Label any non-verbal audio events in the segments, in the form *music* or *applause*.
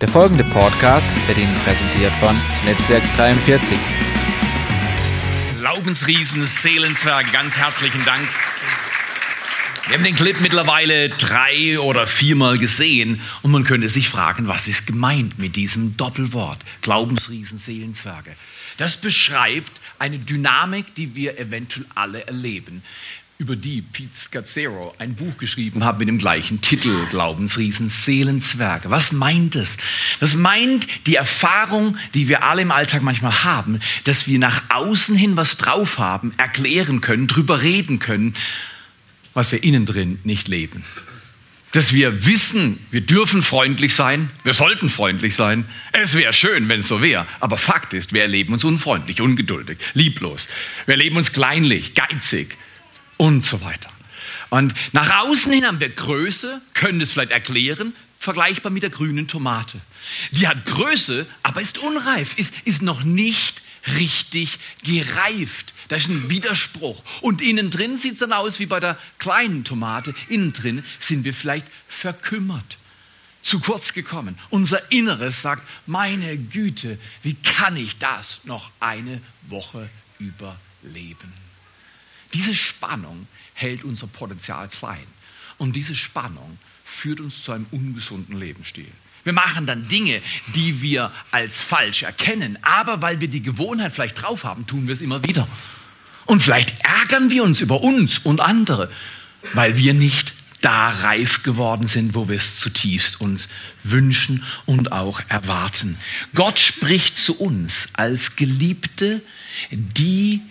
Der folgende Podcast wird Ihnen präsentiert von Netzwerk 43. Glaubensriesen, Seelenzwerge, ganz herzlichen Dank. Wir haben den Clip mittlerweile drei oder viermal gesehen und man könnte sich fragen, was ist gemeint mit diesem Doppelwort Glaubensriesen, Seelenzwerge? Das beschreibt eine Dynamik, die wir eventuell alle erleben über die Pete Scazzero ein Buch geschrieben hat mit dem gleichen Titel, Glaubensriesen, Seelenzwerge. Was meint es? Das meint die Erfahrung, die wir alle im Alltag manchmal haben, dass wir nach außen hin was drauf haben, erklären können, drüber reden können, was wir innen drin nicht leben. Dass wir wissen, wir dürfen freundlich sein, wir sollten freundlich sein. Es wäre schön, wenn es so wäre. Aber Fakt ist, wir erleben uns unfreundlich, ungeduldig, lieblos. Wir erleben uns kleinlich, geizig, und so weiter. Und nach außen hin haben wir Größe, können es vielleicht erklären, vergleichbar mit der grünen Tomate. Die hat Größe, aber ist unreif, ist, ist noch nicht richtig gereift. Das ist ein Widerspruch. Und innen drin sieht es dann aus wie bei der kleinen Tomate. Innen drin sind wir vielleicht verkümmert, zu kurz gekommen. Unser Inneres sagt, meine Güte, wie kann ich das noch eine Woche überleben? Diese Spannung hält unser Potenzial klein. Und diese Spannung führt uns zu einem ungesunden Lebensstil. Wir machen dann Dinge, die wir als falsch erkennen, aber weil wir die Gewohnheit vielleicht drauf haben, tun wir es immer wieder. Und vielleicht ärgern wir uns über uns und andere, weil wir nicht da reif geworden sind, wo wir es zutiefst uns wünschen und auch erwarten. Gott spricht zu uns als Geliebte, die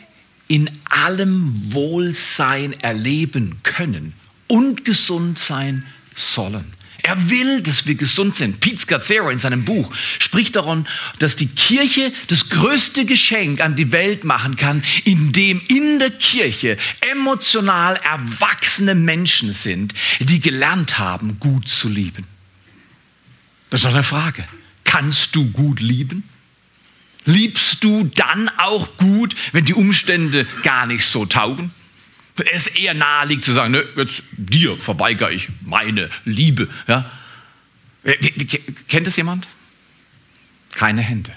in allem Wohlsein erleben können und gesund sein sollen. Er will, dass wir gesund sind. Pete Scazzero in seinem Buch spricht davon, dass die Kirche das größte Geschenk an die Welt machen kann, indem in der Kirche emotional erwachsene Menschen sind, die gelernt haben, gut zu lieben. Das ist doch eine Frage. Kannst du gut lieben? Liebst du dann auch gut, wenn die Umstände gar nicht so taugen? Es eher nahe liegt zu sagen, ne, jetzt dir verweigere ich meine Liebe. Ja? Kennt es jemand? Keine Hände.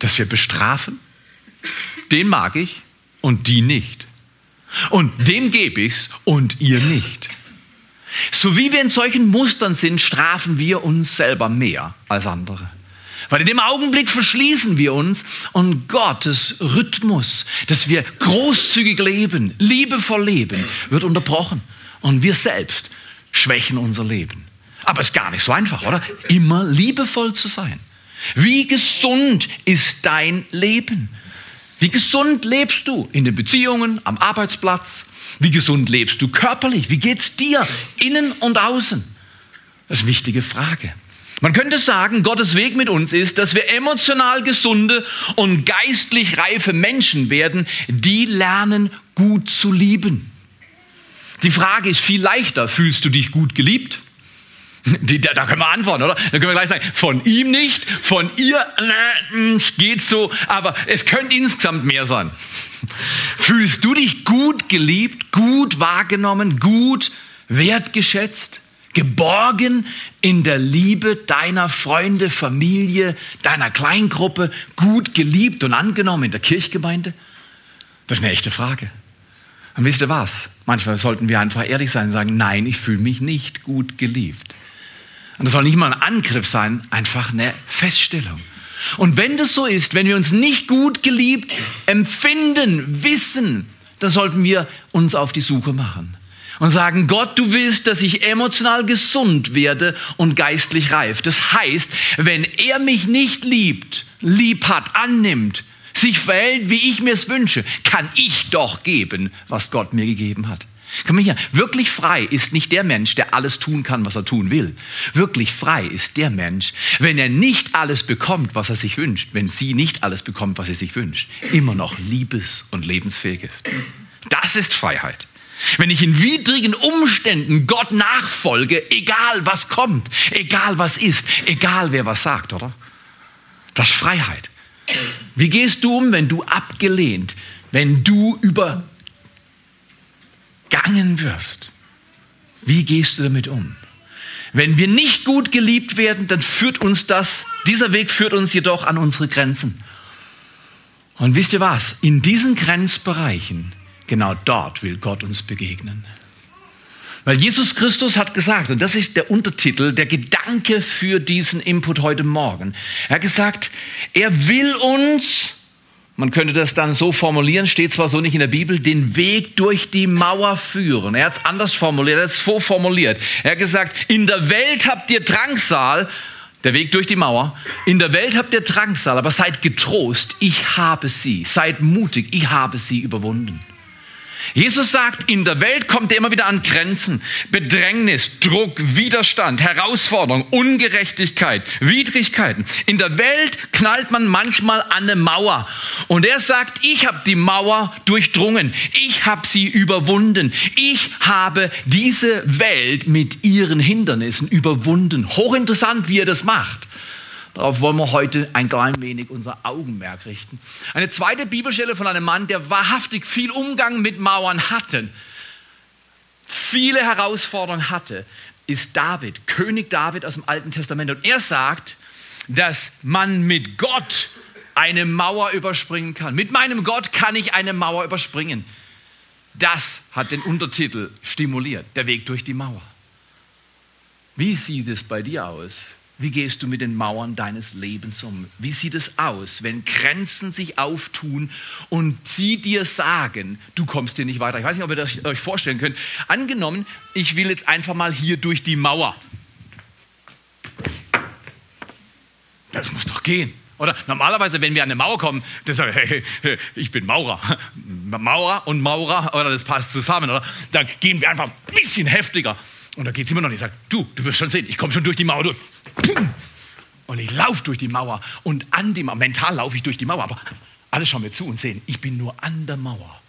Dass wir bestrafen, den mag ich und die nicht. Und dem gebe ich's und ihr nicht. So wie wir in solchen Mustern sind, strafen wir uns selber mehr als andere. Weil in dem Augenblick verschließen wir uns und Gottes Rhythmus, dass wir großzügig leben, liebevoll leben, wird unterbrochen. Und wir selbst schwächen unser Leben. Aber es ist gar nicht so einfach, oder? Immer liebevoll zu sein. Wie gesund ist dein Leben? Wie gesund lebst du in den Beziehungen, am Arbeitsplatz? Wie gesund lebst du körperlich? Wie geht's dir innen und außen? Das ist eine wichtige Frage. Man könnte sagen, Gottes Weg mit uns ist, dass wir emotional gesunde und geistlich reife Menschen werden, die lernen, gut zu lieben. Die Frage ist viel leichter, fühlst du dich gut geliebt? Die, da, da, können wir antworten, oder? Dann können wir gleich sagen, von ihm nicht, von ihr na, geht so, aber es könnte insgesamt mehr sein. Fühlst du dich gut geliebt, gut wahrgenommen, gut wertgeschätzt? Geborgen in der Liebe deiner Freunde, Familie, deiner Kleingruppe, gut geliebt und angenommen in der Kirchgemeinde? Das ist eine echte Frage. Und wisst ihr was? Manchmal sollten wir einfach ehrlich sein und sagen, nein, ich fühle mich nicht gut geliebt. Und das soll nicht mal ein Angriff sein, einfach eine Feststellung. Und wenn das so ist, wenn wir uns nicht gut geliebt empfinden, wissen, dann sollten wir uns auf die Suche machen und sagen, Gott, du willst, dass ich emotional gesund werde und geistlich reif. Das heißt, wenn er mich nicht liebt, lieb hat, annimmt, sich verhält, wie ich mir es wünsche, kann ich doch geben, was Gott mir gegeben hat. Komm hier, wirklich frei ist nicht der Mensch, der alles tun kann, was er tun will. Wirklich frei ist der Mensch, wenn er nicht alles bekommt, was er sich wünscht, wenn sie nicht alles bekommt, was sie sich wünscht, immer noch liebes und lebensfähig ist. Das ist Freiheit. Wenn ich in widrigen Umständen Gott nachfolge, egal was kommt, egal was ist, egal wer was sagt, oder? Das ist Freiheit. Wie gehst du um, wenn du abgelehnt, wenn du übergangen wirst? Wie gehst du damit um? Wenn wir nicht gut geliebt werden, dann führt uns das, dieser Weg führt uns jedoch an unsere Grenzen. Und wisst ihr was? In diesen Grenzbereichen, genau dort will Gott uns begegnen. Weil Jesus Christus hat gesagt, und das ist der Untertitel, der Gedanke für diesen Input heute Morgen. Er hat gesagt, er will uns, man könnte das dann so formulieren, steht zwar so nicht in der Bibel, den Weg durch die Mauer führen. Er hat es anders formuliert, er hat es vorformuliert. Er hat gesagt, in der Welt habt ihr Drangsal, der Weg durch die Mauer. In der Welt habt ihr Drangsal, aber seid getrost, ich habe sie. Seid mutig, ich habe sie überwunden. Jesus sagt, in der Welt kommt er immer wieder an Grenzen, Bedrängnis, Druck, Widerstand, Herausforderung, Ungerechtigkeit, Widrigkeiten. In der Welt knallt man manchmal an eine Mauer. Und er sagt, ich habe die Mauer durchdrungen, ich habe sie überwunden, ich habe diese Welt mit ihren Hindernissen überwunden. Hochinteressant, wie er das macht. Darauf wollen wir heute ein klein wenig unser Augenmerk richten. Eine zweite Bibelstelle von einem Mann, der wahrhaftig viel Umgang mit Mauern hatte, viele Herausforderungen hatte, ist David, König David aus dem Alten Testament. Und er sagt, dass man mit Gott eine Mauer überspringen kann. Mit meinem Gott kann ich eine Mauer überspringen. Das hat den Untertitel stimuliert, der Weg durch die Mauer. Wie sieht es bei dir aus? Wie gehst du mit den Mauern deines Lebens um? Wie sieht es aus, wenn Grenzen sich auftun und sie dir sagen, du kommst hier nicht weiter? Ich weiß nicht, ob ihr das euch vorstellen könnt. Angenommen, ich will jetzt einfach mal hier durch die Mauer. Das muss doch gehen. Oder normalerweise, wenn wir an eine Mauer kommen, dann sagen wir, hey, hey, ich bin Maurer. *laughs* Maurer und Maurer, oder das passt zusammen, oder? Dann gehen wir einfach ein bisschen heftiger. Und da geht es immer noch nicht. Ich sage, du, du wirst schon sehen, ich komme schon durch die Mauer durch. *clears throat* Und ich laufe durch die Mauer und an die Mauer, mental laufe ich durch die Mauer, aber alle schauen mir zu und sehen, ich bin nur an der Mauer.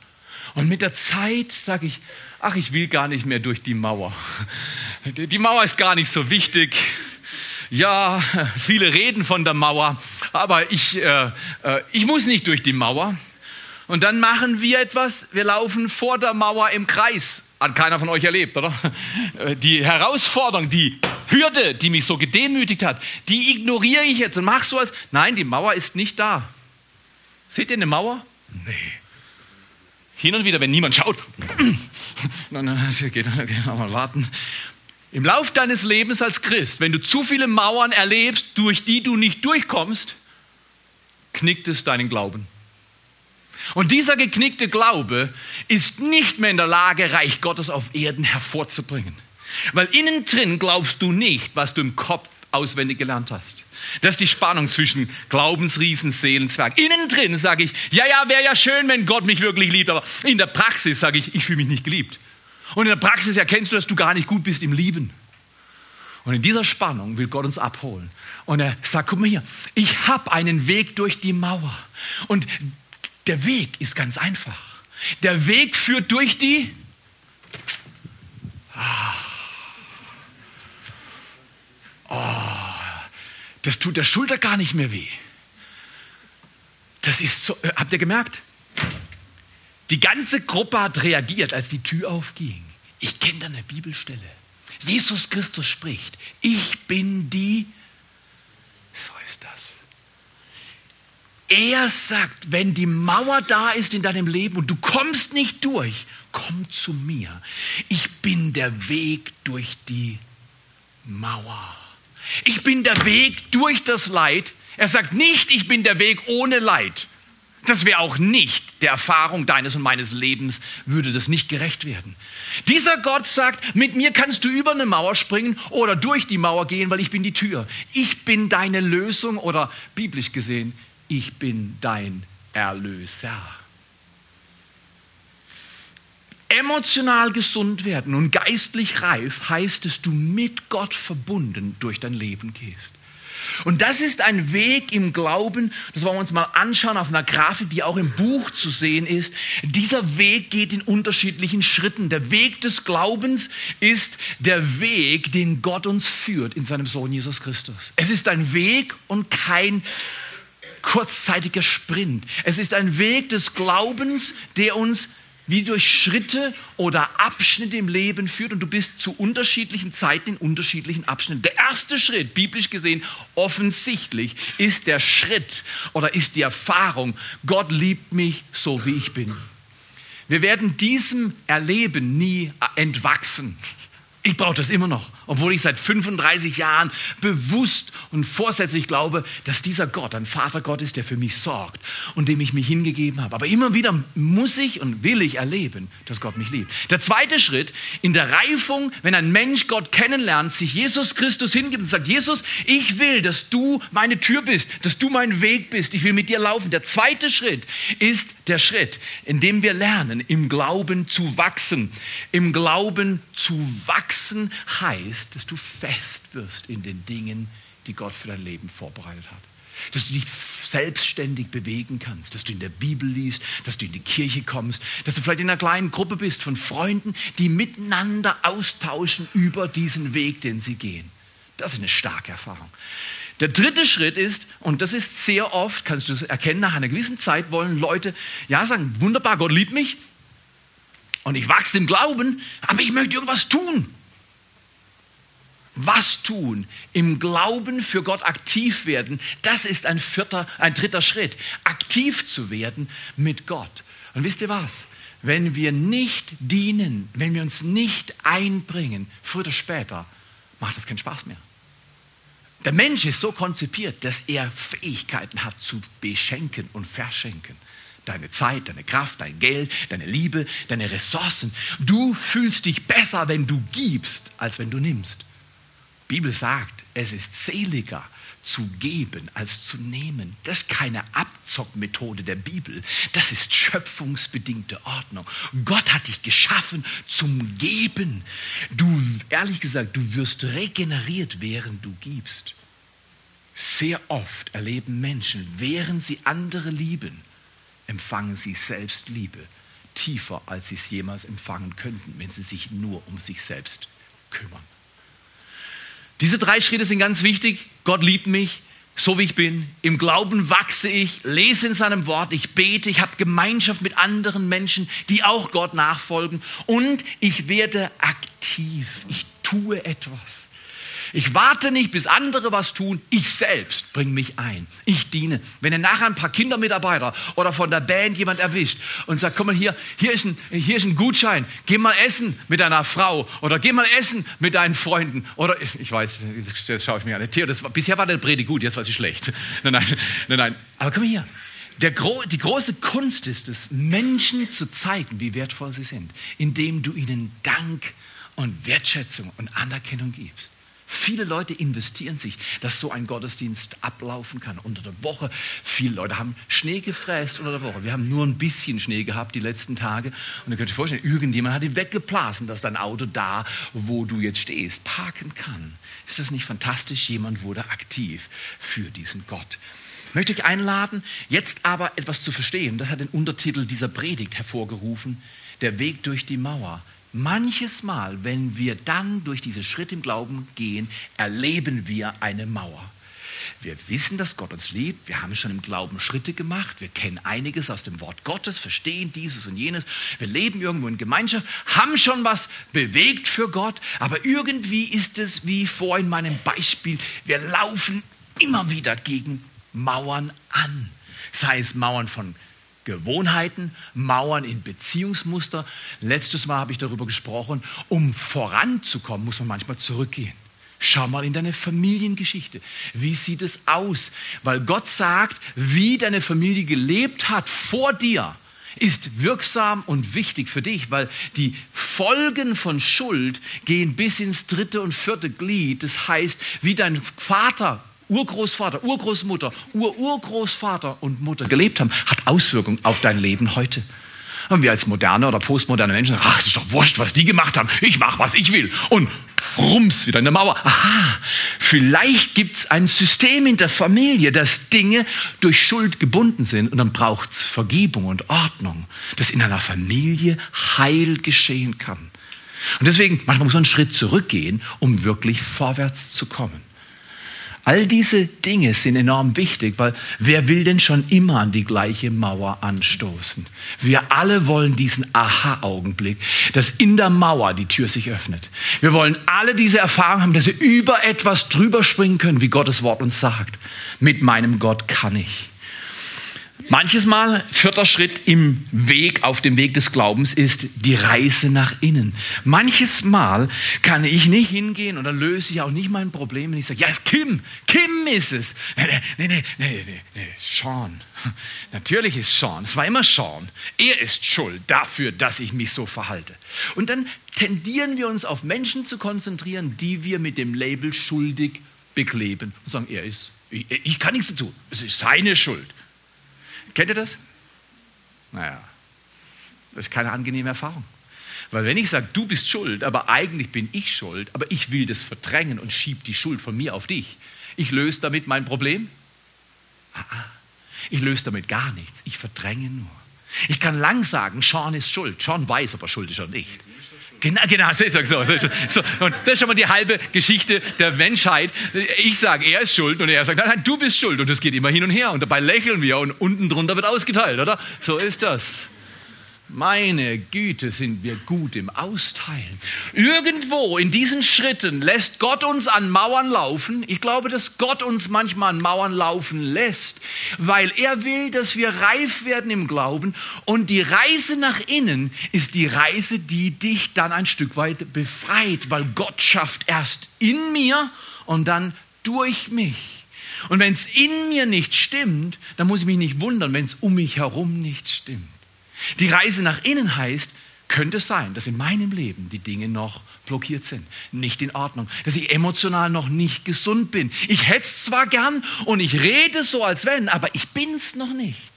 Und mit der Zeit sage ich, ach, ich will gar nicht mehr durch die Mauer. *laughs* Die Mauer ist gar nicht so wichtig. Ja, viele reden von der Mauer, aber ich, äh, äh, ich muss nicht durch die Mauer. Und dann machen wir etwas, wir laufen vor der Mauer im Kreis. Hat keiner von euch erlebt, oder? *laughs* Die Herausforderung, die Hürde, die mich so gedemütigt hat, die ignoriere ich jetzt und mache so als, nein, die Mauer ist nicht da. Seht ihr eine Mauer? Nee. Hin und wieder, wenn niemand schaut, dann geht, geht mal warten. Im Lauf deines Lebens als Christ, wenn du zu viele Mauern erlebst, durch die du nicht durchkommst, knickt es deinen Glauben. Und dieser geknickte Glaube ist nicht mehr in der Lage, Reich Gottes auf Erden hervorzubringen. Weil innen drin glaubst du nicht, was du im Kopf auswendig gelernt hast. Das ist die Spannung zwischen Glaubensriesen, Seelenzwerg. Innen drin sage ich, ja, ja, wäre ja schön, wenn Gott mich wirklich liebt, aber in der Praxis sage ich, ich fühle mich nicht geliebt. Und in der Praxis erkennst du, dass du gar nicht gut bist im Lieben. Und in dieser Spannung will Gott uns abholen. Und er sagt, guck mal hier, ich habe einen Weg durch die Mauer. Und der Weg ist ganz einfach. Der Weg führt durch die... Ah. Oh, das tut der Schulter gar nicht mehr weh. Das ist so, äh, habt ihr gemerkt? Die ganze Gruppe hat reagiert, als die Tür aufging. Ich kenne da eine Bibelstelle. Jesus Christus spricht, ich bin die, so ist das. Er sagt, wenn die Mauer da ist in deinem Leben und du kommst nicht durch, komm zu mir. Ich bin der Weg durch die Mauer. Ich bin der Weg durch das Leid. Er sagt nicht, ich bin der Weg ohne Leid. Das wäre auch nicht der Erfahrung deines und meines Lebens, würde das nicht gerecht werden. Dieser Gott sagt, mit mir kannst du über eine Mauer springen oder durch die Mauer gehen, weil ich bin die Tür. Ich bin deine Lösung oder biblisch gesehen, ich bin dein Erlöser. Emotional gesund werden und geistlich reif heißt, dass du mit Gott verbunden durch dein Leben gehst. Und das ist ein Weg im Glauben, das wollen wir uns mal anschauen auf einer Grafik, die auch im Buch zu sehen ist. Dieser Weg geht in unterschiedlichen Schritten. Der Weg des Glaubens ist der Weg, den Gott uns führt in seinem Sohn Jesus Christus. Es ist ein Weg und kein kurzzeitiger Sprint. Es ist ein Weg des Glaubens, der uns wie durch Schritte oder Abschnitte im Leben führt und du bist zu unterschiedlichen Zeiten in unterschiedlichen Abschnitten. Der erste Schritt, biblisch gesehen, offensichtlich, ist der Schritt oder ist die Erfahrung, Gott liebt mich so, wie ich bin. Wir werden diesem Erleben nie entwachsen. Ich brauche das immer noch, obwohl ich seit 35 Jahren bewusst und vorsätzlich glaube, dass dieser Gott ein Vatergott ist, der für mich sorgt und dem ich mich hingegeben habe. Aber immer wieder muss ich und will ich erleben, dass Gott mich liebt. Der zweite Schritt in der Reifung, wenn ein Mensch Gott kennenlernt, sich Jesus Christus hingibt und sagt, Jesus, ich will, dass du meine Tür bist, dass du mein Weg bist, ich will mit dir laufen. Der zweite Schritt ist der Schritt, in dem wir lernen, im Glauben zu wachsen. Im Glauben zu wachsen heißt, dass du fest wirst in den Dingen, die Gott für dein Leben vorbereitet hat. Dass du dich selbstständig bewegen kannst, dass du in der Bibel liest, dass du in die Kirche kommst, dass du vielleicht in einer kleinen Gruppe bist von Freunden, die miteinander austauschen über diesen Weg, den sie gehen. Das ist eine starke Erfahrung. Der dritte Schritt ist, und das ist sehr oft, kannst du es erkennen, nach einer gewissen Zeit wollen Leute ja sagen, wunderbar, Gott liebt mich und ich wachse im Glauben, aber ich möchte irgendwas tun. Was tun? Im Glauben für Gott aktiv werden, das ist ein, vierter, ein dritter Schritt. Aktiv zu werden mit Gott. Und wisst ihr was? Wenn wir nicht dienen, wenn wir uns nicht einbringen, früher oder später, macht das keinen Spaß mehr. Der Mensch ist so konzipiert, dass er Fähigkeiten hat zu beschenken und verschenken. Deine Zeit, deine Kraft, dein Geld, deine Liebe, deine Ressourcen. Du fühlst dich besser, wenn du gibst, als wenn du nimmst. Bibel sagt, es ist seliger zu geben als zu nehmen. Das ist keine Abzockmethode der Bibel. Das ist schöpfungsbedingte Ordnung. Gott hat dich geschaffen zum Geben. Du, ehrlich gesagt, du wirst regeneriert, während du gibst. Sehr oft erleben Menschen, während sie andere lieben, empfangen sie selbst Liebe tiefer, als sie es jemals empfangen könnten, wenn sie sich nur um sich selbst kümmern. Diese drei Schritte sind ganz wichtig. Gott liebt mich, so wie ich bin. Im Glauben wachse ich, lese in seinem Wort, ich bete, ich habe Gemeinschaft mit anderen Menschen, die auch Gott nachfolgen. Und ich werde aktiv. Ich tue etwas. Ich warte nicht, bis andere was tun. Ich selbst bringe mich ein. Ich diene. Wenn ihr nachher ein paar Kindermitarbeiter oder von der Band jemand erwischt und sagt, komm mal hier, hier ist, ein, hier ist ein Gutschein. Geh mal essen mit deiner Frau oder geh mal essen mit deinen Freunden. Oder ich weiß, jetzt schaue ich mir an. Theo, das, bisher war der Predigt gut, jetzt war sie schlecht. *laughs* Nein, nein, nein, nein. Aber komm mal hier. Der, die große Kunst ist es, Menschen zu zeigen, wie wertvoll sie sind, indem du ihnen Dank und Wertschätzung und Anerkennung gibst. Viele Leute investieren sich, dass so ein Gottesdienst ablaufen kann unter der Woche. Viele Leute haben Schnee gefräst unter der Woche. Wir haben nur ein bisschen Schnee gehabt die letzten Tage. Und ihr könnt euch vorstellen, irgendjemand hat ihn weggeblasen, dass dein Auto da, wo du jetzt stehst, parken kann. Ist das nicht fantastisch? Jemand wurde aktiv für diesen Gott. Ich möchte euch einladen, jetzt aber etwas zu verstehen. Das hat den Untertitel dieser Predigt hervorgerufen. Der Weg durch die Mauer Manches Mal, wenn wir dann durch diese Schritte im Glauben gehen, erleben wir eine Mauer. Wir wissen, dass Gott uns liebt. Wir haben schon im Glauben Schritte gemacht. Wir kennen einiges aus dem Wort Gottes, verstehen dieses und jenes. Wir leben irgendwo in Gemeinschaft, haben schon was bewegt für Gott. Aber irgendwie ist es wie vor in meinem Beispiel. Wir laufen immer wieder gegen Mauern an. Sei es Mauern von Gewohnheiten, Mauern in Beziehungsmuster. Letztes Mal habe ich darüber gesprochen, um voranzukommen, muss man manchmal zurückgehen. Schau mal in deine Familiengeschichte. Wie sieht es aus? Weil Gott sagt, wie deine Familie gelebt hat vor dir, ist wirksam und wichtig für dich, weil die Folgen von Schuld gehen bis ins dritte und vierte Glied. Das heißt, wie dein Vater Urgroßvater, Urgroßmutter, Ururgroßvater und Mutter gelebt haben, hat Auswirkungen auf dein Leben heute. Und wir als moderne oder postmoderne Menschen ach, das ist doch wurscht, was die gemacht haben. Ich mache, was ich will. Und rums, wieder in der Mauer. Aha, vielleicht gibt es ein System in der Familie, dass Dinge durch Schuld gebunden sind. Und dann braucht es Vergebung und Ordnung, dass in einer Familie Heil geschehen kann. Und deswegen, manchmal muss man einen Schritt zurückgehen, um wirklich vorwärts zu kommen. All diese Dinge sind enorm wichtig, weil wer will denn schon immer an die gleiche Mauer anstoßen? Wir alle wollen diesen Aha-Augenblick, dass in der Mauer die Tür sich öffnet. Wir wollen alle diese Erfahrung haben, dass wir über etwas drüber springen können, wie Gottes Wort uns sagt. Mit meinem Gott kann ich. Manches Mal, vierter Schritt im Weg, auf dem Weg des Glaubens, ist die Reise nach innen. Manches Mal kann ich nicht hingehen und dann löse ich auch nicht mein Problem, wenn ich sage, ja, es ist Kim, Kim ist es. Nee, nee, nee, nee, nee, nee, Sean. *laughs* Natürlich ist Sean, es war immer Sean. Er ist schuld dafür, dass ich mich so verhalte. Und dann tendieren wir uns auf Menschen zu konzentrieren, die wir mit dem Label schuldig bekleben und sagen, er ist, ich, ich kann nichts dazu, es ist seine Schuld. Kennt ihr das? Naja, das ist keine angenehme Erfahrung. Weil wenn ich sage, du bist schuld, aber eigentlich bin ich schuld, aber ich will das verdrängen und schiebe die Schuld von mir auf dich, ich löse damit mein Problem? Ah, ah. Ich löse damit gar nichts, ich verdränge nur. Ich kann lang sagen, Sean ist schuld. Sean weiß, ob er schuld ist oder nicht. Genau, genau, so, so, so. Und das ist schon mal die halbe Geschichte der Menschheit. Ich sage, er ist schuld und er sagt, nein, nein, du bist schuld. Und das geht immer hin und her. Und dabei lächeln wir und unten drunter wird ausgeteilt, oder? So ist das. Meine Güte, sind wir gut im Austeilen. Irgendwo in diesen Schritten lässt Gott uns an Mauern laufen. Ich glaube, dass Gott uns manchmal an Mauern laufen lässt, weil er will, dass wir reif werden im Glauben. Und die Reise nach innen ist die Reise, die dich dann ein Stück weit befreit, weil Gott schafft erst in mir und dann durch mich. Und wenn es in mir nicht stimmt, dann muss ich mich nicht wundern, wenn es um mich herum nicht stimmt. Die Reise nach innen heißt, könnte es sein, dass in meinem Leben die Dinge noch blockiert sind, nicht in Ordnung, dass ich emotional noch nicht gesund bin. Ich hätte es zwar gern und ich rede so, als wenn, aber ich bin es noch nicht.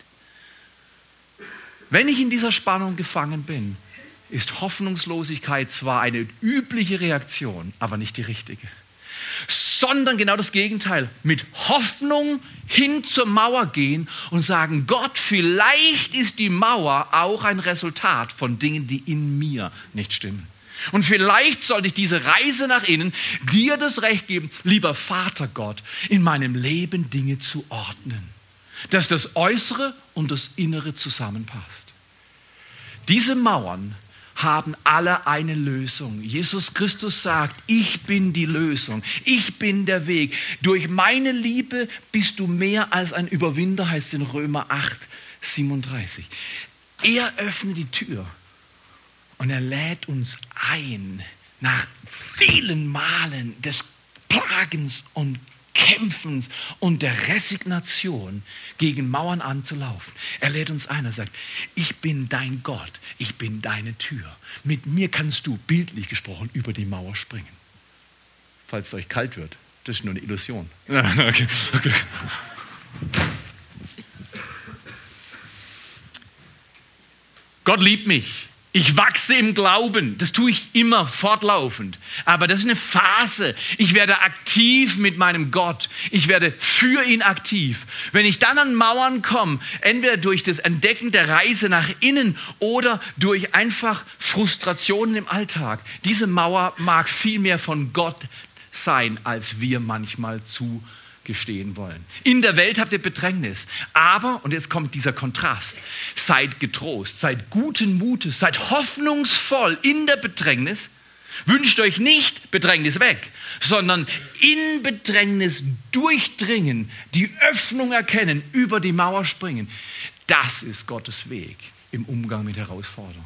Wenn ich in dieser Spannung gefangen bin, ist Hoffnungslosigkeit zwar eine übliche Reaktion, aber nicht die richtige sondern genau das Gegenteil. Mit Hoffnung hin zur Mauer gehen und sagen, Gott, vielleicht ist die Mauer auch ein Resultat von Dingen, die in mir nicht stimmen. Und vielleicht sollte ich diese Reise nach innen dir das Recht geben, lieber Vater Gott, in meinem Leben Dinge zu ordnen, dass das Äußere und das Innere zusammenpasst. Diese Mauern haben alle eine Lösung. Jesus Christus sagt, ich bin die Lösung, ich bin der Weg. Durch meine Liebe bist du mehr als ein Überwinder, heißt in Römer 8, 37. Er öffnet die Tür und er lädt uns ein, nach vielen Malen des Plagens und Kämpfens und der Resignation gegen Mauern anzulaufen. Er lädt uns ein, er sagt, ich bin dein Gott, ich bin deine Tür. Mit mir kannst du, bildlich gesprochen, über die Mauer springen. Falls es euch kalt wird, das ist nur eine Illusion. *laughs* okay, okay. Gott liebt mich. Ich wachse im Glauben, das tue ich immer fortlaufend. Aber das ist eine Phase. Ich werde aktiv mit meinem Gott. Ich werde für ihn aktiv. Wenn ich dann an Mauern komme, entweder durch das Entdecken der Reise nach innen oder durch einfach Frustrationen im Alltag, diese Mauer mag viel mehr von Gott sein, als wir manchmal zu gestehen wollen. In der Welt habt ihr Bedrängnis. Aber, und jetzt kommt dieser Kontrast, seid getrost, seid guten Mutes, seid hoffnungsvoll in der Bedrängnis. Wünscht euch nicht Bedrängnis weg, sondern in Bedrängnis durchdringen, die Öffnung erkennen, über die Mauer springen. Das ist Gottes Weg im Umgang mit Herausforderungen.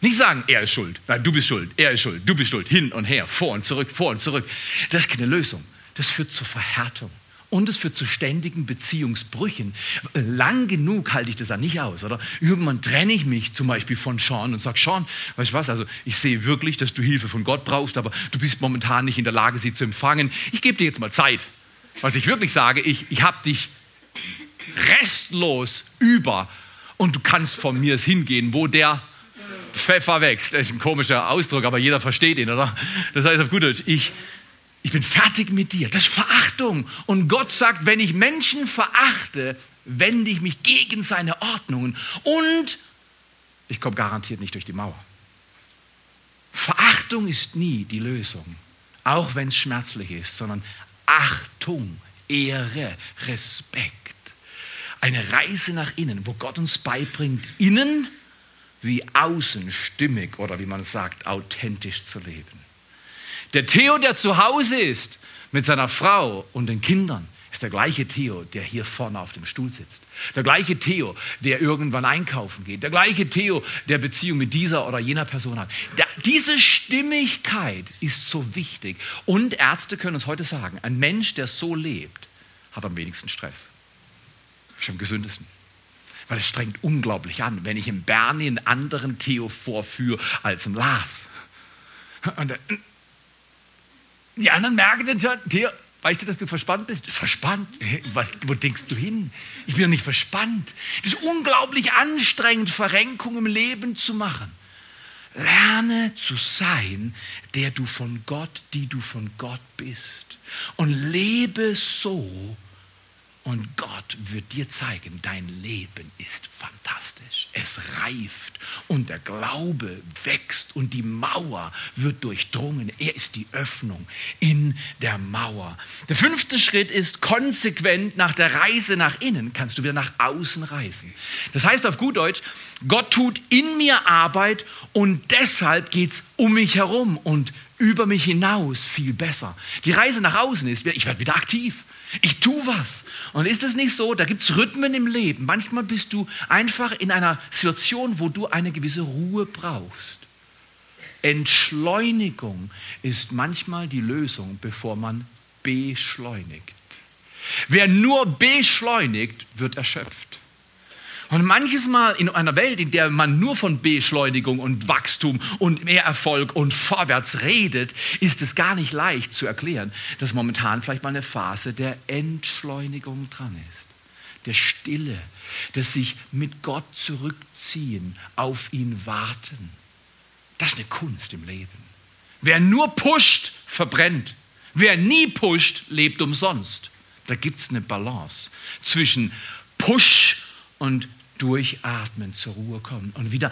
Nicht sagen, er ist schuld, nein, du bist schuld, er ist schuld, du bist schuld, hin und her, vor und zurück, vor und zurück. Das ist keine Lösung. Das führt zur Verhärtung und es führt zu ständigen Beziehungsbrüchen. Lang genug halte ich das ja nicht aus, oder? Irgendwann trenne ich mich zum Beispiel von Sean und sage, Sean, weißt du was, also ich sehe wirklich, dass du Hilfe von Gott brauchst, aber du bist momentan nicht in der Lage, sie zu empfangen. Ich gebe dir jetzt mal Zeit. Was ich wirklich sage, ich, ich habe dich restlos über und du kannst von mir es hingehen, wo der Pfeffer wächst. Das ist ein komischer Ausdruck, aber jeder versteht ihn, oder? Das heißt auf gut Deutsch, ich, ich bin fertig mit dir. Das ist Verachtung. Und Gott sagt, wenn ich Menschen verachte, wende ich mich gegen seine Ordnungen und ich komme garantiert nicht durch die Mauer. Verachtung ist nie die Lösung, auch wenn es schmerzlich ist, sondern Achtung Ehre, Respekt. Eine Reise nach innen, wo Gott uns beibringt, innen wie außen stimmig oder wie man sagt, authentisch zu leben. Der Theo, der zu Hause ist mit seiner Frau und den Kindern, ist der gleiche Theo, der hier vorne auf dem Stuhl sitzt. Der gleiche Theo, der irgendwann einkaufen geht. Der gleiche Theo, der Beziehung mit dieser oder jener Person hat. Da, diese Stimmigkeit ist so wichtig. Und Ärzte können uns heute sagen, ein Mensch, der so lebt, hat am wenigsten Stress. Ist am gesündesten. Weil es strengt unglaublich an, wenn ich im Bernie einen anderen Theo vorführe als im Lars. Und die anderen merken dann schon, Theo, Weißt du, dass du verspannt bist? Verspannt? Was, wo denkst du hin? Ich bin doch nicht verspannt. Es ist unglaublich anstrengend, Verrenkung im Leben zu machen. Lerne zu sein, der du von Gott, die du von Gott bist. Und lebe so, und Gott wird dir zeigen, dein Leben ist fantastisch. Es reift und der Glaube wächst und die Mauer wird durchdrungen. Er ist die Öffnung in der Mauer. Der fünfte Schritt ist konsequent nach der Reise nach innen kannst du wieder nach außen reisen. Das heißt auf gut Deutsch, Gott tut in mir Arbeit und deshalb geht es um mich herum und über mich hinaus viel besser. Die Reise nach außen ist, ich werde wieder aktiv. Ich tue was. Und ist es nicht so, da gibt es Rhythmen im Leben. Manchmal bist du einfach in einer Situation, wo du eine gewisse Ruhe brauchst. Entschleunigung ist manchmal die Lösung, bevor man beschleunigt. Wer nur beschleunigt, wird erschöpft. Und manches Mal in einer Welt, in der man nur von Beschleunigung und Wachstum und mehr Erfolg und vorwärts redet, ist es gar nicht leicht zu erklären, dass momentan vielleicht mal eine Phase der Entschleunigung dran ist. Der Stille, des sich mit Gott zurückziehen, auf ihn warten. Das ist eine Kunst im Leben. Wer nur pusht, verbrennt. Wer nie pusht, lebt umsonst. Da gibt es eine Balance zwischen Push und Durchatmen, zur Ruhe kommen und wieder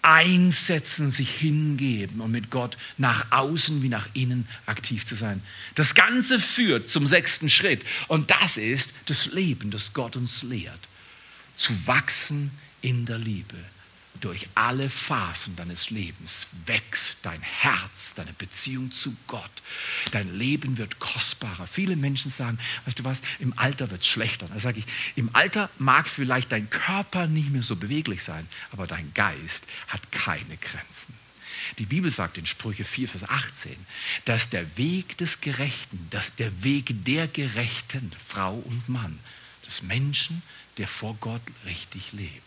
einsetzen, sich hingeben und mit Gott nach außen wie nach innen aktiv zu sein. Das Ganze führt zum sechsten Schritt und das ist das Leben, das Gott uns lehrt. Zu wachsen in der Liebe durch alle Phasen deines Lebens wächst dein Herz, deine Beziehung zu Gott. Dein Leben wird kostbarer. Viele Menschen sagen, weißt du was, im Alter wird es schlechter. Da sage ich, im Alter mag vielleicht dein Körper nicht mehr so beweglich sein, aber dein Geist hat keine Grenzen. Die Bibel sagt in Sprüche 4, Vers 18, dass der Weg des Gerechten, dass der Weg der Gerechten, Frau und Mann, des Menschen, der vor Gott richtig lebt,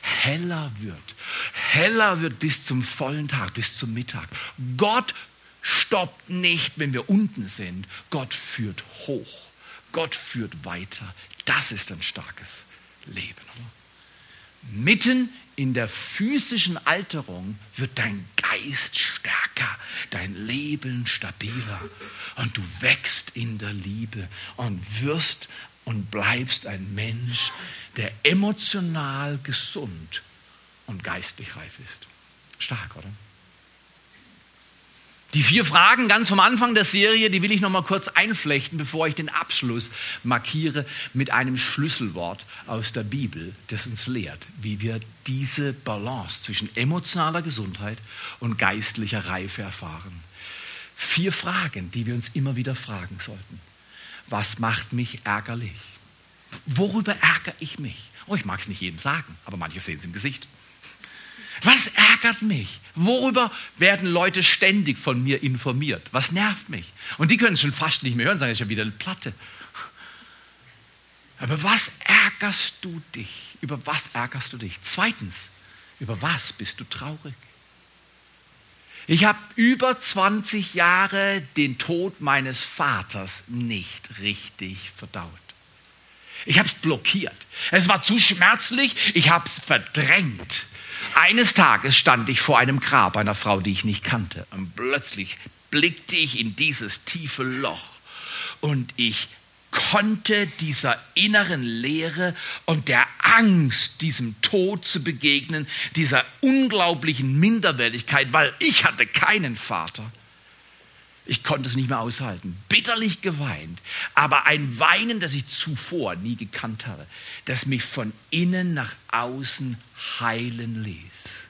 heller wird. Heller wird bis zum vollen Tag, bis zum Mittag. Gott stoppt nicht, wenn wir unten sind. Gott führt hoch. Gott führt weiter. Das ist ein starkes Leben. Mitten in der physischen Alterung wird dein Geist stärker, dein Leben stabiler und du wächst in der Liebe und wirst und bleibst ein Mensch, der emotional gesund und geistlich reif ist. Stark, oder? Die vier Fragen ganz vom Anfang der Serie, die will ich noch mal kurz einflechten, bevor ich den Abschluss markiere mit einem Schlüsselwort aus der Bibel, das uns lehrt, wie wir diese Balance zwischen emotionaler Gesundheit und geistlicher Reife erfahren. Vier Fragen, die wir uns immer wieder fragen sollten was macht mich ärgerlich? Worüber ärgere ich mich? Oh, ich mag es nicht jedem sagen, aber manche sehen es im Gesicht. Was ärgert mich? Worüber werden Leute ständig von mir informiert? Was nervt mich? Und die können es schon fast nicht mehr hören, sagen, es ist ja wieder eine Platte. Aber was ärgerst du dich? Über was ärgerst du dich? Zweitens, über was bist du traurig? Ich habe über 20 Jahre den Tod meines Vaters nicht richtig verdaut. Ich habe es blockiert. Es war zu schmerzlich, ich habe es verdrängt. Eines Tages stand ich vor einem Grab einer Frau, die ich nicht kannte. Und plötzlich blickte ich in dieses tiefe Loch und ich konnte dieser inneren Leere und der Angst, diesem Tod zu begegnen, dieser unglaublichen Minderwertigkeit, weil ich hatte keinen Vater. Ich konnte es nicht mehr aushalten. Bitterlich geweint. Aber ein Weinen, das ich zuvor nie gekannt habe, das mich von innen nach außen heilen ließ.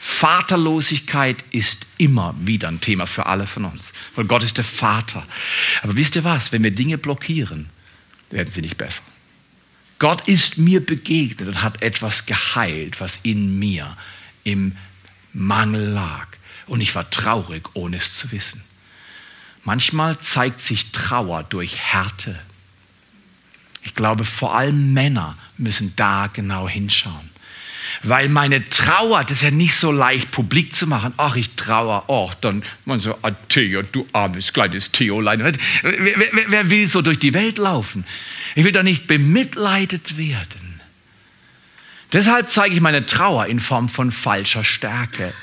Vaterlosigkeit ist immer wieder ein Thema für alle von uns. Weil Gott ist der Vater. Aber wisst ihr was? Wenn wir Dinge blockieren, werden sie nicht besser. Gott ist mir begegnet und hat etwas geheilt, was in mir im Mangel lag. Und ich war traurig, ohne es zu wissen. Manchmal zeigt sich Trauer durch Härte. Ich glaube, vor allem Männer müssen da genau hinschauen. Weil meine Trauer, das ist ja nicht so leicht publik zu machen. Ach, ich trauere. Ach, dann, man so, ah, Theo, du armes kleines Theolein. Wer, wer, wer will so durch die Welt laufen? Ich will doch nicht bemitleidet werden. Deshalb zeige ich meine Trauer in Form von falscher Stärke.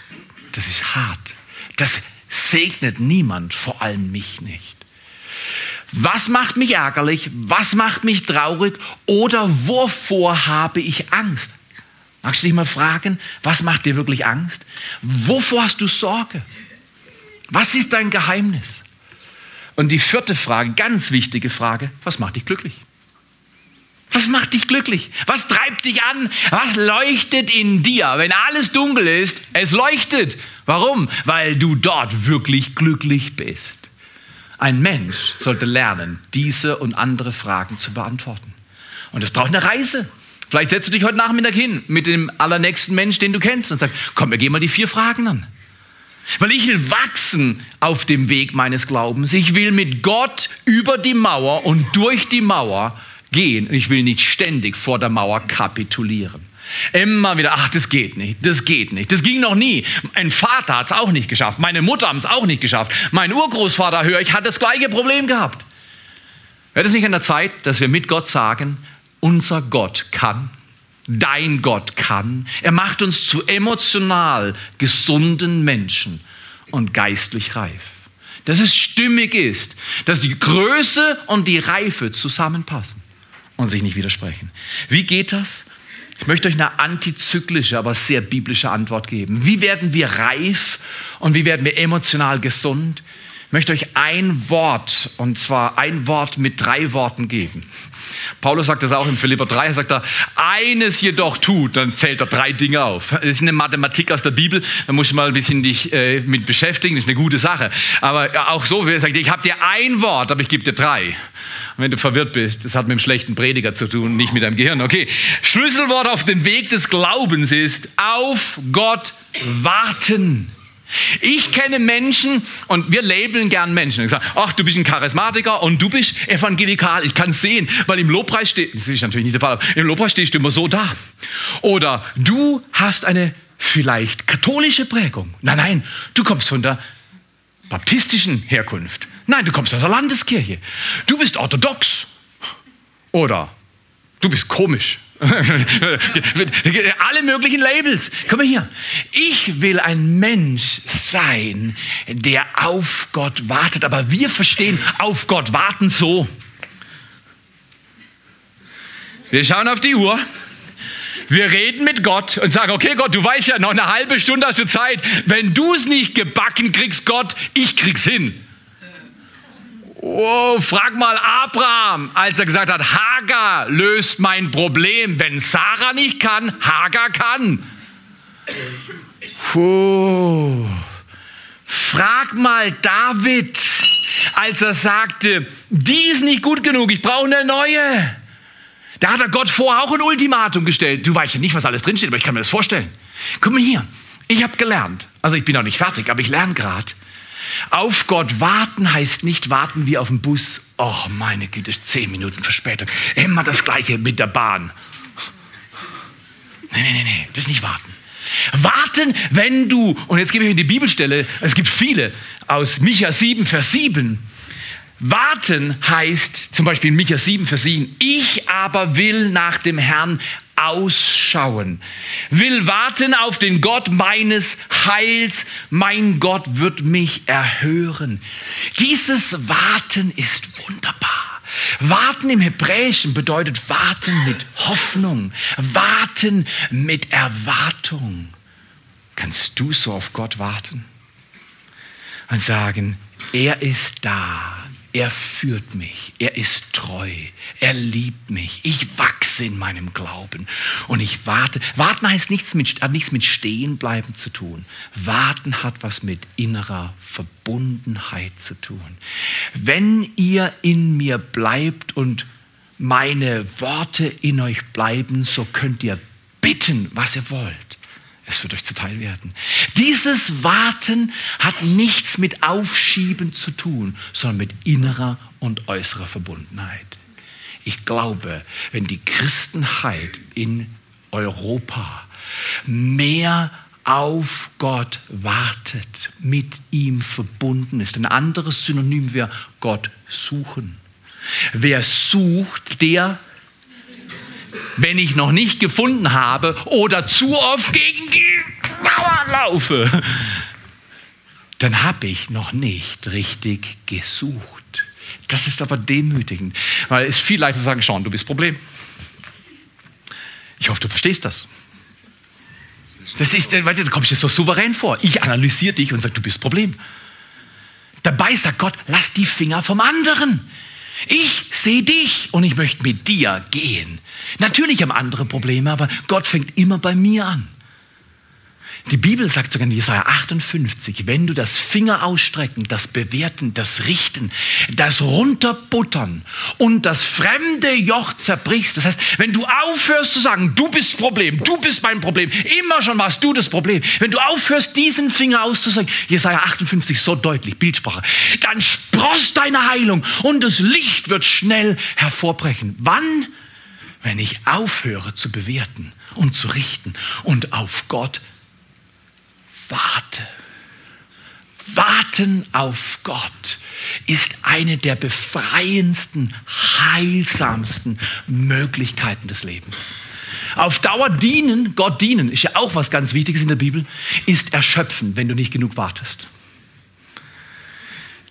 Das ist hart. Das segnet niemand, vor allem mich nicht. Was macht mich ärgerlich? Was macht mich traurig? Oder wovor habe ich Angst? Magst du dich mal fragen, was macht dir wirklich Angst? Wovor hast du Sorge? Was ist dein Geheimnis? Und die vierte Frage, ganz wichtige Frage, was macht dich glücklich? Was macht dich glücklich? Was treibt dich an? Was leuchtet in dir? Wenn alles dunkel ist, es leuchtet. Warum? Weil du dort wirklich glücklich bist. Ein Mensch sollte lernen, diese und andere Fragen zu beantworten. Und es braucht eine Reise. Vielleicht setzt du dich heute Nachmittag hin mit dem allernächsten Mensch, den du kennst, und sagst, komm, wir gehen mal die vier Fragen an. Weil ich will wachsen auf dem Weg meines Glaubens. Ich will mit Gott über die Mauer und durch die Mauer gehen. Ich will nicht ständig vor der Mauer kapitulieren. Immer wieder, ach, das geht nicht, das geht nicht. Das ging noch nie. Mein Vater hat es auch nicht geschafft. Meine Mutter hat es auch nicht geschafft. Mein Urgroßvater, höre ich, hat das gleiche Problem gehabt. Wäre es nicht an der Zeit, dass wir mit Gott sagen, unser Gott kann, dein Gott kann. Er macht uns zu emotional gesunden Menschen und geistlich reif. Dass es stimmig ist, dass die Größe und die Reife zusammenpassen und sich nicht widersprechen. Wie geht das? Ich möchte euch eine antizyklische, aber sehr biblische Antwort geben. Wie werden wir reif und wie werden wir emotional gesund? Ich möchte euch ein Wort, und zwar ein Wort mit drei Worten geben. Paulus sagt das auch in Philipper 3, er sagt da, eines jedoch tut, dann zählt er drei Dinge auf. Das ist eine Mathematik aus der Bibel, da musst du mal ein bisschen dich äh, mit beschäftigen, das ist eine gute Sache. Aber auch so, er sagt, ich habe dir ein Wort, aber ich gebe dir drei. Und wenn du verwirrt bist, das hat mit einem schlechten Prediger zu tun, nicht mit deinem Gehirn. Okay, Schlüsselwort auf dem Weg des Glaubens ist, auf Gott warten. Ich kenne Menschen und wir labeln gern Menschen. Ich sage, ach, du bist ein Charismatiker und du bist evangelikal. Ich kann es sehen, weil im Lobpreis steht, das ist natürlich nicht der Fall, aber im Lobpreis stehst du immer so da. Oder du hast eine vielleicht katholische Prägung. Nein, nein, du kommst von der baptistischen Herkunft. Nein, du kommst aus der Landeskirche. Du bist orthodox. Oder du bist komisch. *laughs* Alle möglichen Labels. Komm mal hier. Ich will ein Mensch sein, der auf Gott wartet. Aber wir verstehen auf Gott warten so. Wir schauen auf die Uhr. Wir reden mit Gott und sagen, okay Gott, du weißt ja, noch eine halbe Stunde hast du Zeit. Wenn du es nicht gebacken kriegst, Gott, ich krieg's hin. Oh, frag mal Abraham, als er gesagt hat, Hagar löst mein Problem. Wenn Sarah nicht kann, Hagar kann. Puh. Frag mal David, als er sagte, die ist nicht gut genug, ich brauche eine neue. Da hat er Gott vorher auch ein Ultimatum gestellt. Du weißt ja nicht, was alles drinsteht, aber ich kann mir das vorstellen. Guck mal hier, ich habe gelernt, also ich bin noch nicht fertig, aber ich lerne gerade. Auf Gott warten heißt nicht warten wie auf dem Bus. Oh, meine Güte, zehn Minuten Verspätung. Immer das Gleiche mit der Bahn. Nee, nee, nee, nee, das ist nicht warten. Warten, wenn du, und jetzt gebe ich mir die Bibelstelle, es gibt viele, aus Micha 7, Vers 7. Warten heißt zum Beispiel in Micha 7, Vers 7, ich aber will nach dem Herrn ausschauen, will warten auf den Gott meines Heils, mein Gott wird mich erhören. Dieses Warten ist wunderbar. Warten im Hebräischen bedeutet warten mit Hoffnung, warten mit Erwartung. Kannst du so auf Gott warten? Und sagen, er ist da. Er führt mich. Er ist treu. Er liebt mich. Ich wachse in meinem Glauben. Und ich warte. Warten heißt nichts mit, hat nichts mit Stehenbleiben zu tun. Warten hat was mit innerer Verbundenheit zu tun. Wenn ihr in mir bleibt und meine Worte in euch bleiben, so könnt ihr bitten, was ihr wollt. Es wird euch zuteil werden. Dieses Warten hat nichts mit Aufschieben zu tun, sondern mit innerer und äußerer Verbundenheit. Ich glaube, wenn die Christenheit in Europa mehr auf Gott wartet, mit ihm verbunden ist. Ein anderes Synonym wäre Gott suchen. Wer sucht, der wenn ich noch nicht gefunden habe oder zu oft gegen die Mauer laufe, dann habe ich noch nicht richtig gesucht. Das ist aber demütigend, weil es viel leichter zu sagen, Sean, du bist Problem. Ich hoffe, du verstehst das. Das ist, weißt du, da kommst du so souverän vor. Ich analysiere dich und sage, du bist Problem. Dabei sagt Gott, lass die Finger vom anderen. Ich sehe dich und ich möchte mit dir gehen. Natürlich haben andere Probleme, aber Gott fängt immer bei mir an. Die Bibel sagt sogar in Jesaja 58, wenn du das Finger ausstrecken, das Bewerten, das Richten, das Runterbuttern und das fremde Joch zerbrichst, das heißt, wenn du aufhörst zu sagen, du bist Problem, du bist mein Problem, immer schon warst du das Problem, wenn du aufhörst, diesen Finger auszusagen, Jesaja 58 so deutlich, Bildsprache, dann sprost deine Heilung und das Licht wird schnell hervorbrechen. Wann? Wenn ich aufhöre zu bewerten und zu richten und auf Gott warte. Warten auf Gott ist eine der befreiendsten, heilsamsten Möglichkeiten des Lebens. Auf Dauer dienen, Gott dienen, ist ja auch was ganz Wichtiges in der Bibel, ist erschöpfen, wenn du nicht genug wartest.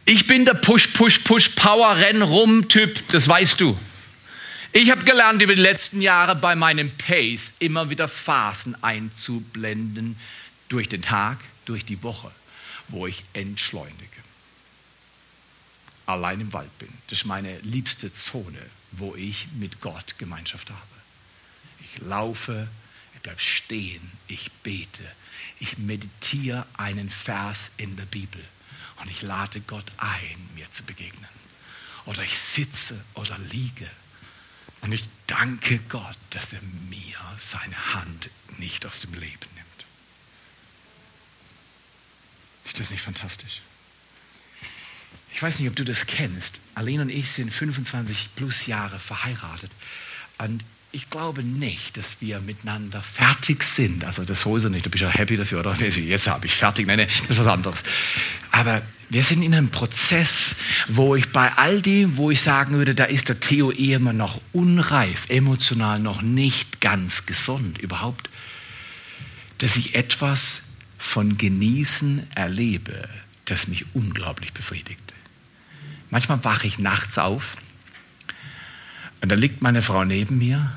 Ich bin der Push, Push, Push, Power, Renn, Rum Typ, das weißt du. Ich habe gelernt, über die letzten Jahre bei meinem Pace immer wieder Phasen einzublenden, durch den Tag, durch die Woche, wo ich entschleunige. Allein im Wald bin. Das ist meine liebste Zone, wo ich mit Gott Gemeinschaft habe. Ich laufe, ich bleibe stehen, ich bete, ich meditiere einen Vers in der Bibel und ich lade Gott ein, mir zu begegnen. Oder ich sitze oder liege und ich danke Gott, dass er mir seine Hand nicht aus dem Leben nimmt. Ist das nicht fantastisch? Ich weiß nicht, ob du das kennst. Aline und ich sind 25 plus Jahre verheiratet. Und ich glaube nicht, dass wir miteinander fertig sind. Also das sowieso nicht. Du bist ja happy dafür, oder? Jetzt habe ich fertig. Nein, nein, das ist was anderes. Aber wir sind in einem Prozess, wo ich bei all dem, wo ich sagen würde, da ist der Theo Ehemann noch unreif, emotional noch nicht ganz gesund überhaupt, dass ich etwas von Genießen erlebe, das mich unglaublich befriedigt. Manchmal wache ich nachts auf und da liegt meine Frau neben mir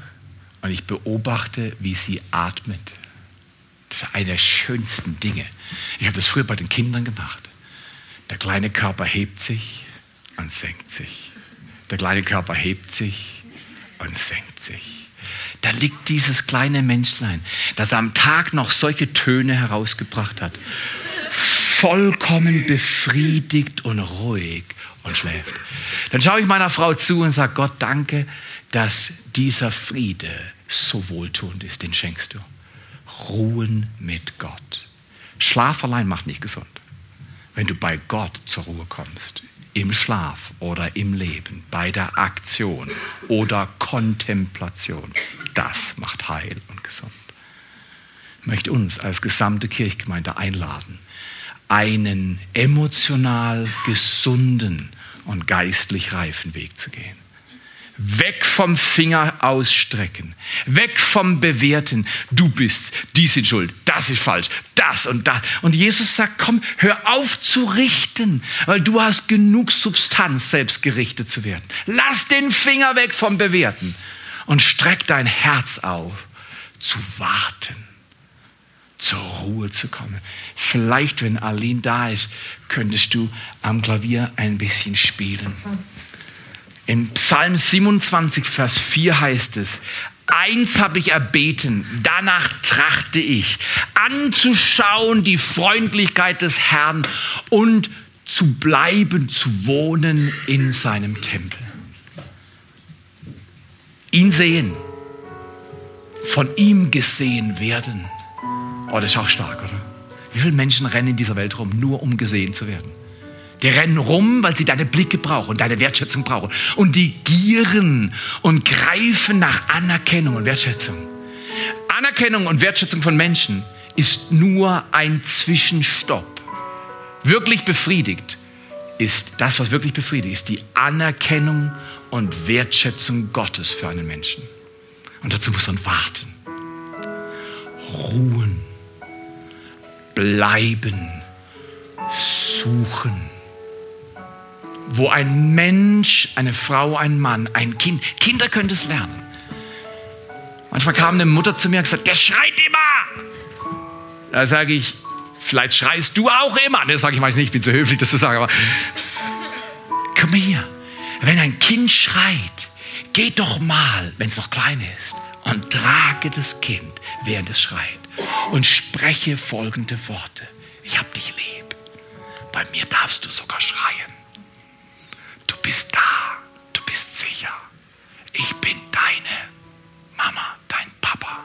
und ich beobachte, wie sie atmet. Das ist eine der schönsten Dinge. Ich habe das früher bei den Kindern gemacht. Der kleine Körper hebt sich und senkt sich. Der kleine Körper hebt sich und senkt sich. Da liegt dieses kleine Menschlein, das am Tag noch solche Töne herausgebracht hat, vollkommen befriedigt und ruhig und schläft. Dann schaue ich meiner Frau zu und sage, Gott, danke, dass dieser Friede so wohltuend ist, den schenkst du. Ruhen mit Gott. Schlaf allein macht nicht gesund. Wenn du bei Gott zur Ruhe kommst, im Schlaf oder im Leben, bei der Aktion oder Kontemplation. Das macht heil und gesund. Ich möchte uns als gesamte Kirchgemeinde einladen, einen emotional gesunden und geistlich reifen Weg zu gehen. Weg vom Finger ausstrecken. Weg vom Bewerten. Du bist, die sind schuld, das ist falsch, das und das. Und Jesus sagt, komm, hör auf zu richten, weil du hast genug Substanz, selbst gerichtet zu werden. Lass den Finger weg vom Bewerten und streck dein Herz auf, zu warten. zur Ruhe zu kommen. Vielleicht, wenn Aline da ist, könntest du am Klavier ein bisschen spielen. In Psalm 27, Vers 4 heißt es, Eins habe ich erbeten, danach trachte ich, anzuschauen die Freundlichkeit des Herrn und zu bleiben, zu wohnen in seinem Tempel. Ihn sehen, von ihm gesehen werden. Oh, das ist auch stark, oder? Wie viele Menschen rennen in dieser Welt rum, nur um gesehen zu werden? Die rennen rum, weil sie deine Blicke brauchen und deine Wertschätzung brauchen. Und die gieren und greifen nach Anerkennung und Wertschätzung. Anerkennung und Wertschätzung von Menschen ist nur ein Zwischenstopp. Wirklich befriedigt ist das, was wirklich befriedigt, ist die Anerkennung und Wertschätzung Gottes für einen Menschen. Und dazu muss man warten, ruhen, bleiben, suchen. Wo ein Mensch, eine Frau, ein Mann, ein Kind, Kinder können es lernen. Manchmal kam eine Mutter zu mir und gesagt, der schreit immer. Da sage ich, vielleicht schreist du auch immer. Das sage ich meist nicht, ich bin zu höflich, das zu sagen, aber komm hier. Wenn ein Kind schreit, geh doch mal, wenn es noch klein ist, und trage das Kind, während es schreit und spreche folgende Worte. Ich hab dich lieb. Bei mir darfst du sogar schreien. Bist da. Du bist sicher. Ich bin deine Mama, dein Papa.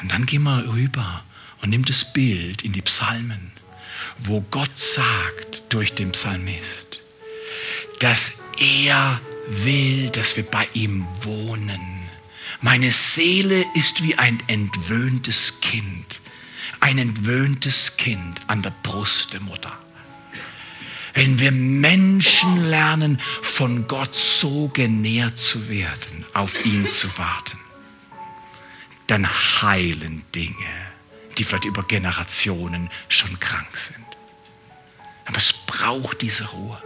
Und dann geh mal rüber und nimm das Bild in die Psalmen, wo Gott sagt durch den Psalmist, dass er will, dass wir bei ihm wohnen meine Seele ist wie ein entwöhntes Kind, ein entwöhntes Kind an der Brust der Mutter. Wenn wir Menschen lernen, von Gott so genährt zu werden, auf ihn zu warten, dann heilen Dinge, die vielleicht über Generationen schon krank sind. Aber es braucht diese Ruhe.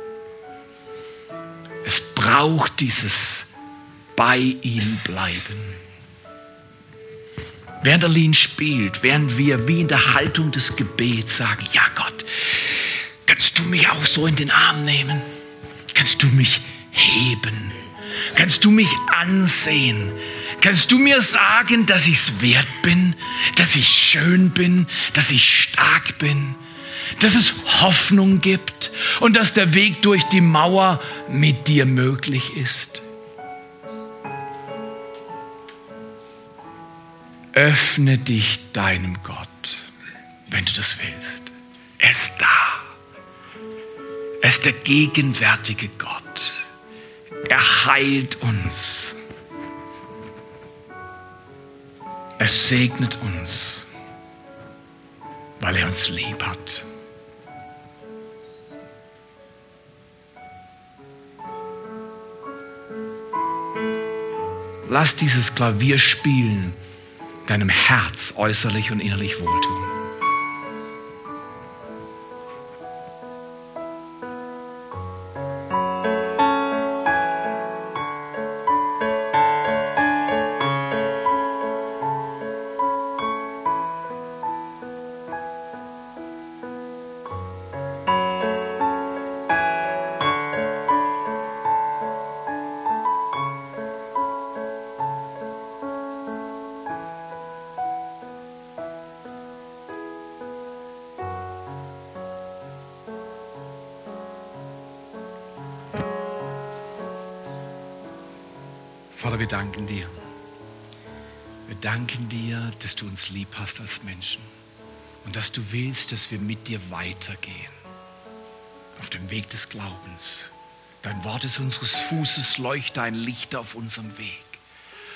Es braucht dieses bei ihm bleiben. Während Aline spielt, während wir wie in der Haltung des Gebets sagen, ja Gott, kannst du mich auch so in den Arm nehmen? Kannst du mich heben? Kannst du mich ansehen? Kannst du mir sagen, dass ich es wert bin, dass ich schön bin, dass ich stark bin, dass es Hoffnung gibt und dass der Weg durch die Mauer mit dir möglich ist? Öffne dich deinem Gott, wenn du das willst. Er ist da. Er ist der gegenwärtige Gott. Er heilt uns. Er segnet uns, weil er uns lieb hat. Lass dieses Klavier spielen deinem Herz äußerlich und innerlich wohltun. Danken dir, dass du uns lieb hast als Menschen und dass du willst, dass wir mit dir weitergehen auf dem Weg des Glaubens. Dein Wort ist unseres Fußes Leuchte, ein Licht auf unserem Weg.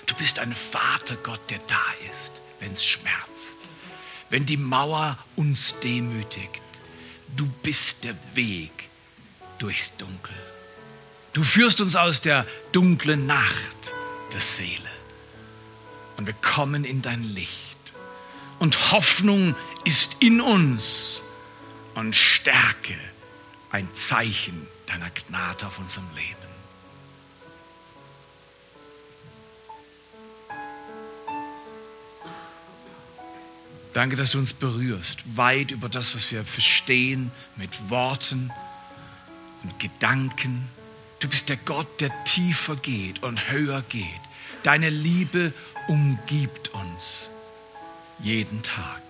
Du bist ein Vater Gott, der da ist, wenn es schmerzt, wenn die Mauer uns demütigt. Du bist der Weg durchs Dunkel. Du führst uns aus der dunklen Nacht der Seele. Und wir kommen in dein Licht. Und Hoffnung ist in uns. Und Stärke ein Zeichen deiner Gnade auf unserem Leben. Danke, dass du uns berührst, weit über das, was wir verstehen, mit Worten und Gedanken. Du bist der Gott, der tiefer geht und höher geht. Deine Liebe umgibt uns jeden Tag.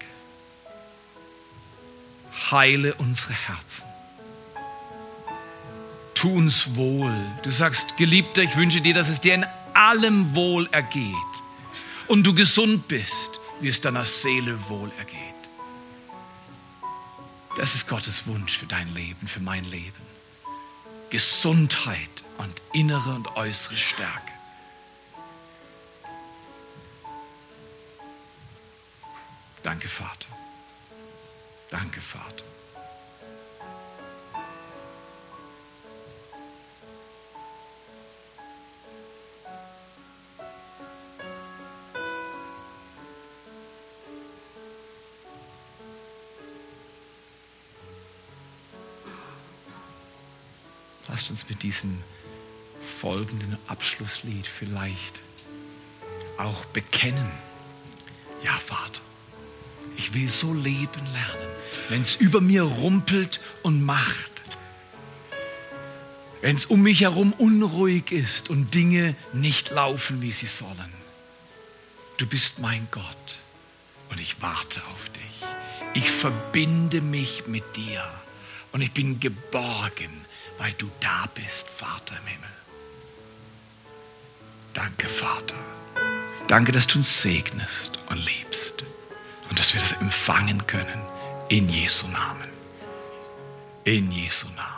Heile unsere Herzen. Tu uns wohl. Du sagst, Geliebter, ich wünsche dir, dass es dir in allem wohl ergeht und du gesund bist, wie es deiner Seele wohl ergeht. Das ist Gottes Wunsch für dein Leben, für mein Leben. Gesundheit und innere und äußere Stärke. Danke, Vater. Danke, Vater. Lasst uns mit diesem folgenden Abschlusslied vielleicht auch bekennen. Ja, Vater, ich will so leben lernen, wenn es über mir rumpelt und macht. Wenn es um mich herum unruhig ist und Dinge nicht laufen, wie sie sollen. Du bist mein Gott und ich warte auf dich. Ich verbinde mich mit dir und ich bin geborgen, weil du da bist, Vater im Himmel. Danke, Vater. Danke, dass du uns segnest und liebst dass wir das empfangen können in Jesu Namen. In Jesu Namen.